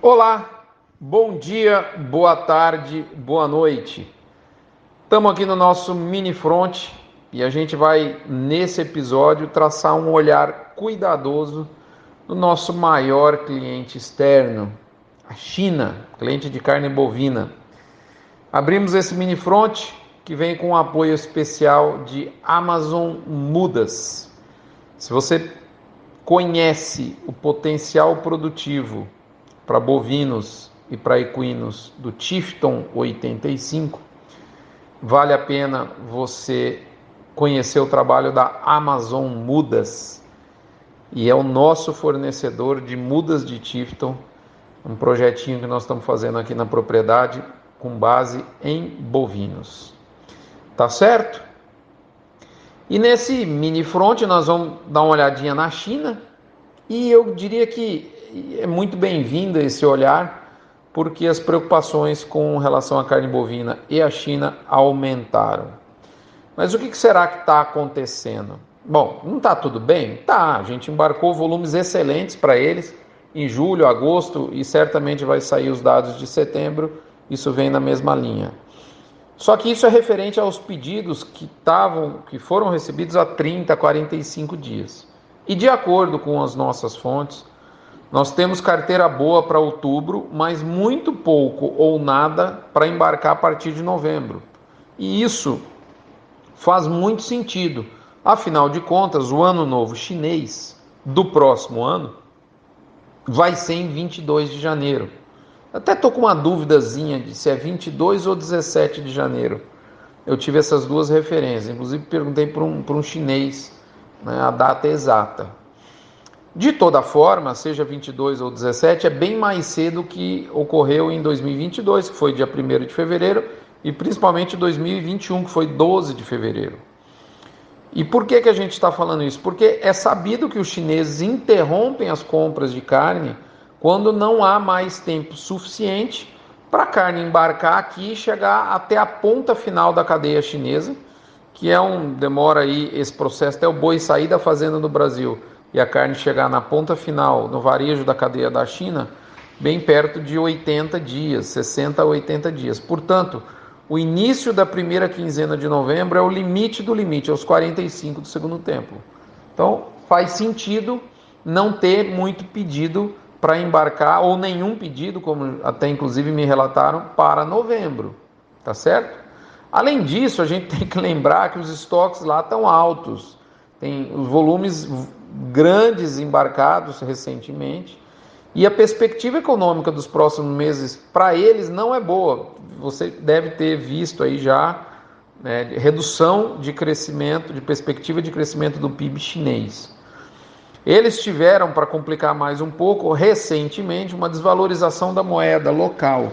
Olá, bom dia, boa tarde, boa noite. Estamos aqui no nosso mini front e a gente vai nesse episódio traçar um olhar cuidadoso no nosso maior cliente externo, a China, cliente de carne bovina. Abrimos esse mini front que vem com um apoio especial de Amazon Mudas. Se você conhece o potencial produtivo para bovinos e para equinos do Tifton 85, vale a pena você conhecer o trabalho da Amazon Mudas. E é o nosso fornecedor de mudas de Tifton, um projetinho que nós estamos fazendo aqui na propriedade com base em bovinos. Tá certo? E nesse mini front nós vamos dar uma olhadinha na China e eu diria que é muito bem-vindo esse olhar, porque as preocupações com relação à carne bovina e à China aumentaram. Mas o que será que está acontecendo? Bom, não está tudo bem? Tá, a gente embarcou volumes excelentes para eles em julho, agosto e certamente vai sair os dados de setembro, isso vem na mesma linha. Só que isso é referente aos pedidos que estavam, que foram recebidos há 30, 45 dias. E de acordo com as nossas fontes, nós temos carteira boa para outubro, mas muito pouco ou nada para embarcar a partir de novembro. E isso faz muito sentido. Afinal de contas, o ano novo chinês do próximo ano vai ser em 22 de janeiro. Até estou com uma duvidazinha de se é 22 ou 17 de janeiro. Eu tive essas duas referências. Inclusive perguntei para um, um chinês né, a data exata. De toda forma, seja 22 ou 17, é bem mais cedo que ocorreu em 2022, que foi dia 1 de fevereiro, e principalmente 2021, que foi 12 de fevereiro. E por que, que a gente está falando isso? Porque é sabido que os chineses interrompem as compras de carne quando não há mais tempo suficiente para a carne embarcar aqui e chegar até a ponta final da cadeia chinesa, que é um demora aí esse processo até o boi sair da fazenda no Brasil e a carne chegar na ponta final, no varejo da cadeia da China, bem perto de 80 dias, 60 a 80 dias. Portanto, o início da primeira quinzena de novembro é o limite do limite, é os 45 do segundo tempo. Então, faz sentido não ter muito pedido para embarcar, ou nenhum pedido, como até inclusive me relataram, para novembro. Tá certo? Além disso, a gente tem que lembrar que os estoques lá estão altos. Tem volumes grandes embarcados recentemente. E a perspectiva econômica dos próximos meses para eles não é boa. Você deve ter visto aí já né, redução de crescimento, de perspectiva de crescimento do PIB chinês. Eles tiveram, para complicar mais um pouco, recentemente uma desvalorização da moeda local.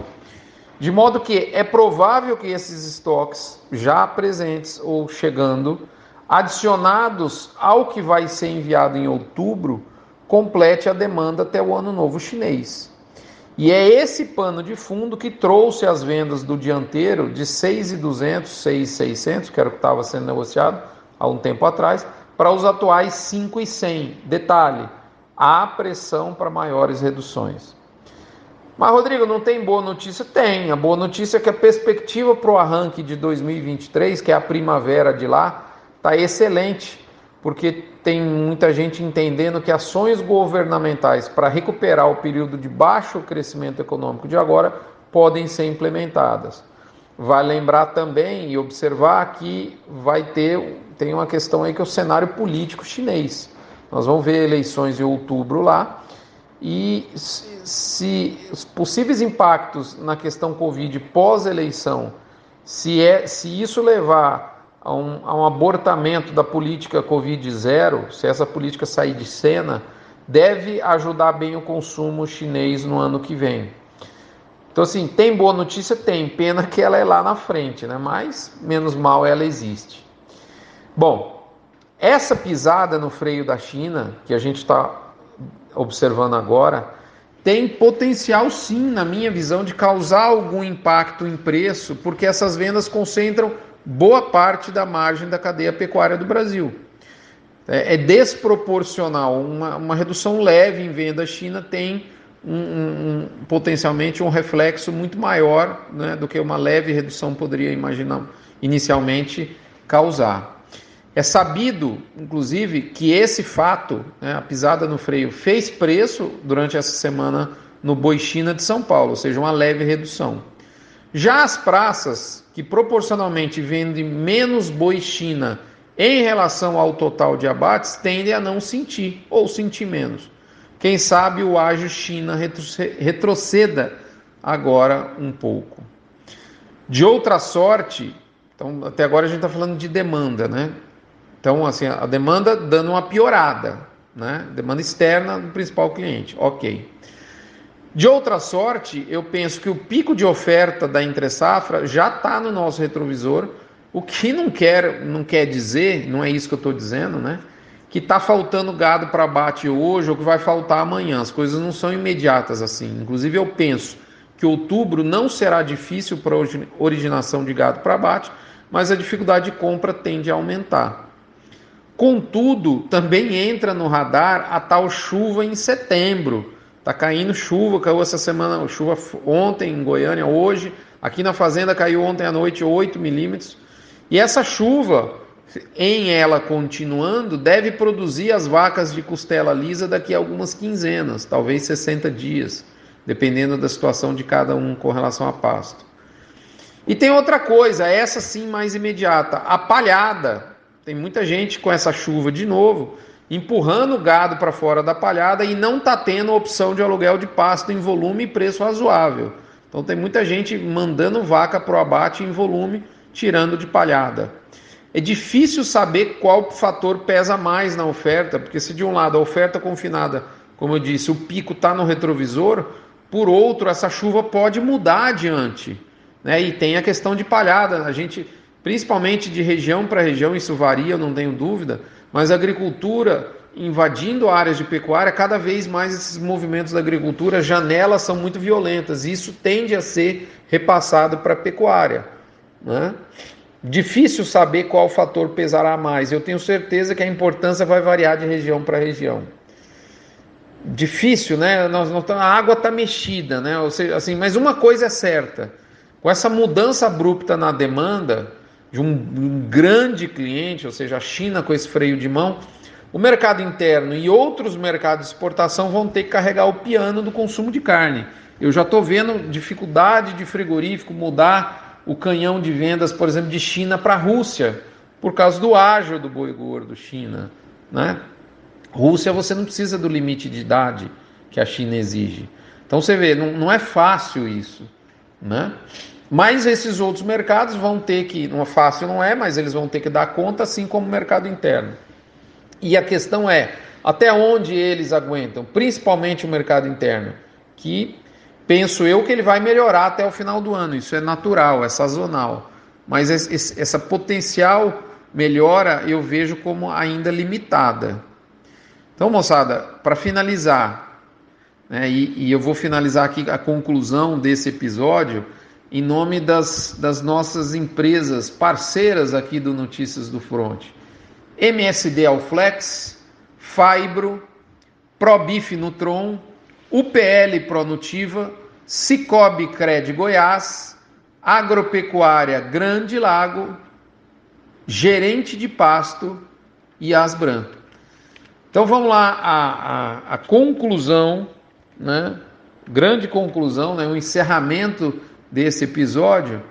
De modo que é provável que esses estoques já presentes ou chegando adicionados ao que vai ser enviado em outubro, complete a demanda até o ano novo chinês. E é esse pano de fundo que trouxe as vendas do dianteiro de 6,200, 6,600, que era o que estava sendo negociado há um tempo atrás, para os atuais 5,100. Detalhe, há pressão para maiores reduções. Mas, Rodrigo, não tem boa notícia? Tem. A boa notícia é que a perspectiva para o arranque de 2023, que é a primavera de lá, está excelente, porque tem muita gente entendendo que ações governamentais para recuperar o período de baixo crescimento econômico de agora podem ser implementadas. Vai lembrar também e observar que vai ter tem uma questão aí que é o cenário político chinês. Nós vamos ver eleições em outubro lá e se, se os possíveis impactos na questão Covid pós-eleição, se é se isso levar a um, a um abortamento da política Covid-0, se essa política sair de cena, deve ajudar bem o consumo chinês no ano que vem. Então, assim, tem boa notícia? Tem. Pena que ela é lá na frente, né? Mas, menos mal, ela existe. Bom, essa pisada no freio da China, que a gente está observando agora, tem potencial sim, na minha visão, de causar algum impacto em preço, porque essas vendas concentram boa parte da margem da cadeia pecuária do Brasil. É, é desproporcional. Uma, uma redução leve em venda à China tem um, um, potencialmente um reflexo muito maior né, do que uma leve redução poderia imaginar inicialmente causar. É sabido, inclusive, que esse fato, né, a pisada no freio, fez preço durante essa semana no Boi China de São Paulo, ou seja, uma leve redução. Já as praças, que proporcionalmente vendem menos boi China em relação ao total de abates, tendem a não sentir ou sentir menos. Quem sabe o ágio China retroceda agora um pouco. De outra sorte, então até agora a gente está falando de demanda, né? Então, assim, a demanda dando uma piorada, né? Demanda externa do principal cliente, ok. De outra sorte, eu penso que o pico de oferta da entre safra já está no nosso retrovisor, o que não quer, não quer dizer, não é isso que eu estou dizendo, né? Que está faltando gado para abate hoje ou que vai faltar amanhã. As coisas não são imediatas assim. Inclusive, eu penso que outubro não será difícil para originação de gado para abate, mas a dificuldade de compra tende a aumentar. Contudo, também entra no radar a tal chuva em setembro. Tá caindo chuva, caiu essa semana, chuva ontem em Goiânia, hoje. Aqui na fazenda caiu ontem à noite 8 milímetros. E essa chuva, em ela continuando, deve produzir as vacas de costela lisa daqui a algumas quinzenas, talvez 60 dias, dependendo da situação de cada um com relação a pasto. E tem outra coisa, essa sim mais imediata, a palhada. Tem muita gente com essa chuva de novo, empurrando o gado para fora da palhada e não está tendo opção de aluguel de pasto em volume e preço razoável. Então tem muita gente mandando vaca para o abate em volume, tirando de palhada. É difícil saber qual fator pesa mais na oferta, porque se de um lado a oferta confinada, como eu disse, o pico está no retrovisor, por outro, essa chuva pode mudar adiante. Né? E tem a questão de palhada. A gente principalmente de região para região, isso varia, eu não tenho dúvida, mas a agricultura invadindo áreas de pecuária, cada vez mais esses movimentos da agricultura, janelas são muito violentas, e isso tende a ser repassado para a pecuária. Né? Difícil saber qual fator pesará mais, eu tenho certeza que a importância vai variar de região para região. Difícil, né? Nós, nós, a água está mexida, né? Ou seja, assim, mas uma coisa é certa: com essa mudança abrupta na demanda, de um, um grande cliente, ou seja, a China com esse freio de mão, o mercado interno e outros mercados de exportação vão ter que carregar o piano do consumo de carne. Eu já estou vendo dificuldade de frigorífico mudar o canhão de vendas, por exemplo, de China para a Rússia, por causa do ágio do boi gordo China. Né? Rússia, você não precisa do limite de idade que a China exige. Então você vê, não, não é fácil isso. Né? Mas esses outros mercados vão ter que, não é fácil não é, mas eles vão ter que dar conta, assim como o mercado interno. E a questão é, até onde eles aguentam, principalmente o mercado interno, que penso eu que ele vai melhorar até o final do ano, isso é natural, é sazonal. Mas essa potencial melhora eu vejo como ainda limitada. Então, moçada, para finalizar, né, e, e eu vou finalizar aqui a conclusão desse episódio em nome das, das nossas empresas parceiras aqui do Notícias do Front. MSD Alflex, Fibro, Probif Nutron, UPL Pronutiva, Cicobi Cred Goiás, Agropecuária Grande Lago, Gerente de Pasto e Asbranto. Então vamos lá, a, a, a conclusão, né? grande conclusão, né? o encerramento desse episódio,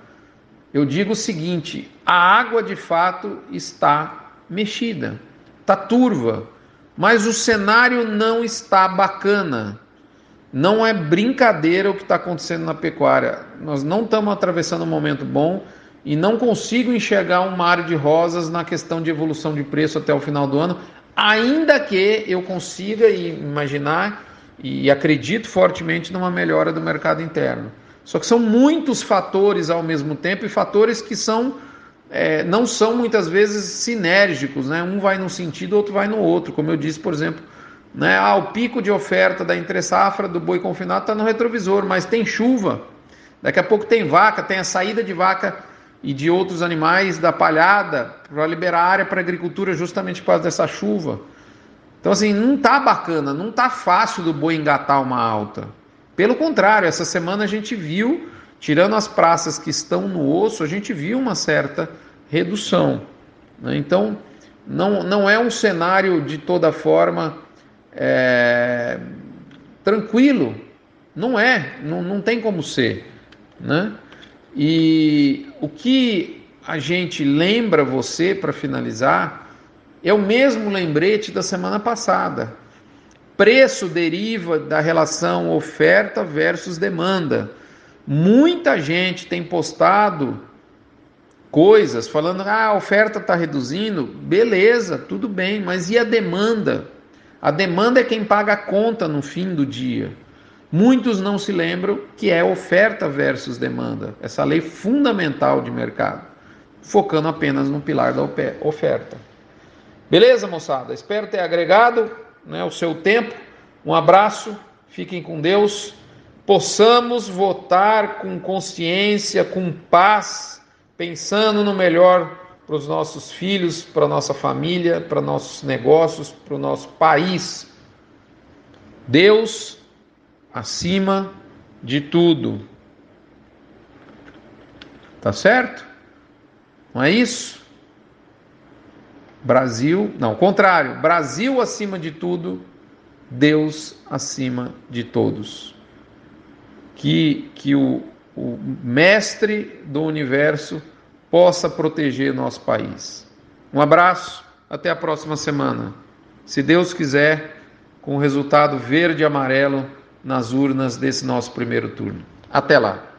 eu digo o seguinte: a água de fato está mexida, está turva, mas o cenário não está bacana. Não é brincadeira o que está acontecendo na pecuária. Nós não estamos atravessando um momento bom e não consigo enxergar um mar de rosas na questão de evolução de preço até o final do ano, ainda que eu consiga imaginar e acredito fortemente numa melhora do mercado interno. Só que são muitos fatores ao mesmo tempo e fatores que são é, não são muitas vezes sinérgicos, né? Um vai num sentido, outro vai no outro. Como eu disse, por exemplo, né? Ah, o pico de oferta da entre safra do boi confinado está no retrovisor, mas tem chuva. Daqui a pouco tem vaca, tem a saída de vaca e de outros animais da palhada para liberar área para agricultura justamente por causa dessa chuva. Então assim, não tá bacana, não tá fácil do boi engatar uma alta. Pelo contrário, essa semana a gente viu, tirando as praças que estão no osso, a gente viu uma certa redução. Né? Então, não, não é um cenário de toda forma é, tranquilo. Não é, não, não tem como ser. Né? E o que a gente lembra você para finalizar é o mesmo lembrete da semana passada. Preço deriva da relação oferta versus demanda. Muita gente tem postado coisas falando: ah, a oferta está reduzindo. Beleza, tudo bem, mas e a demanda? A demanda é quem paga a conta no fim do dia. Muitos não se lembram que é oferta versus demanda, essa lei fundamental de mercado, focando apenas no pilar da oferta. Beleza, moçada? Espero ter agregado né, o seu tempo. Um abraço, fiquem com Deus. Possamos votar com consciência, com paz, pensando no melhor para os nossos filhos, para a nossa família, para nossos negócios, para o nosso país. Deus acima de tudo. Tá certo? Não é isso? Brasil, não, contrário, Brasil acima de tudo, Deus acima de todos. Que, que o, o mestre do universo possa proteger nosso país. Um abraço, até a próxima semana. Se Deus quiser, com o resultado verde e amarelo nas urnas desse nosso primeiro turno. Até lá.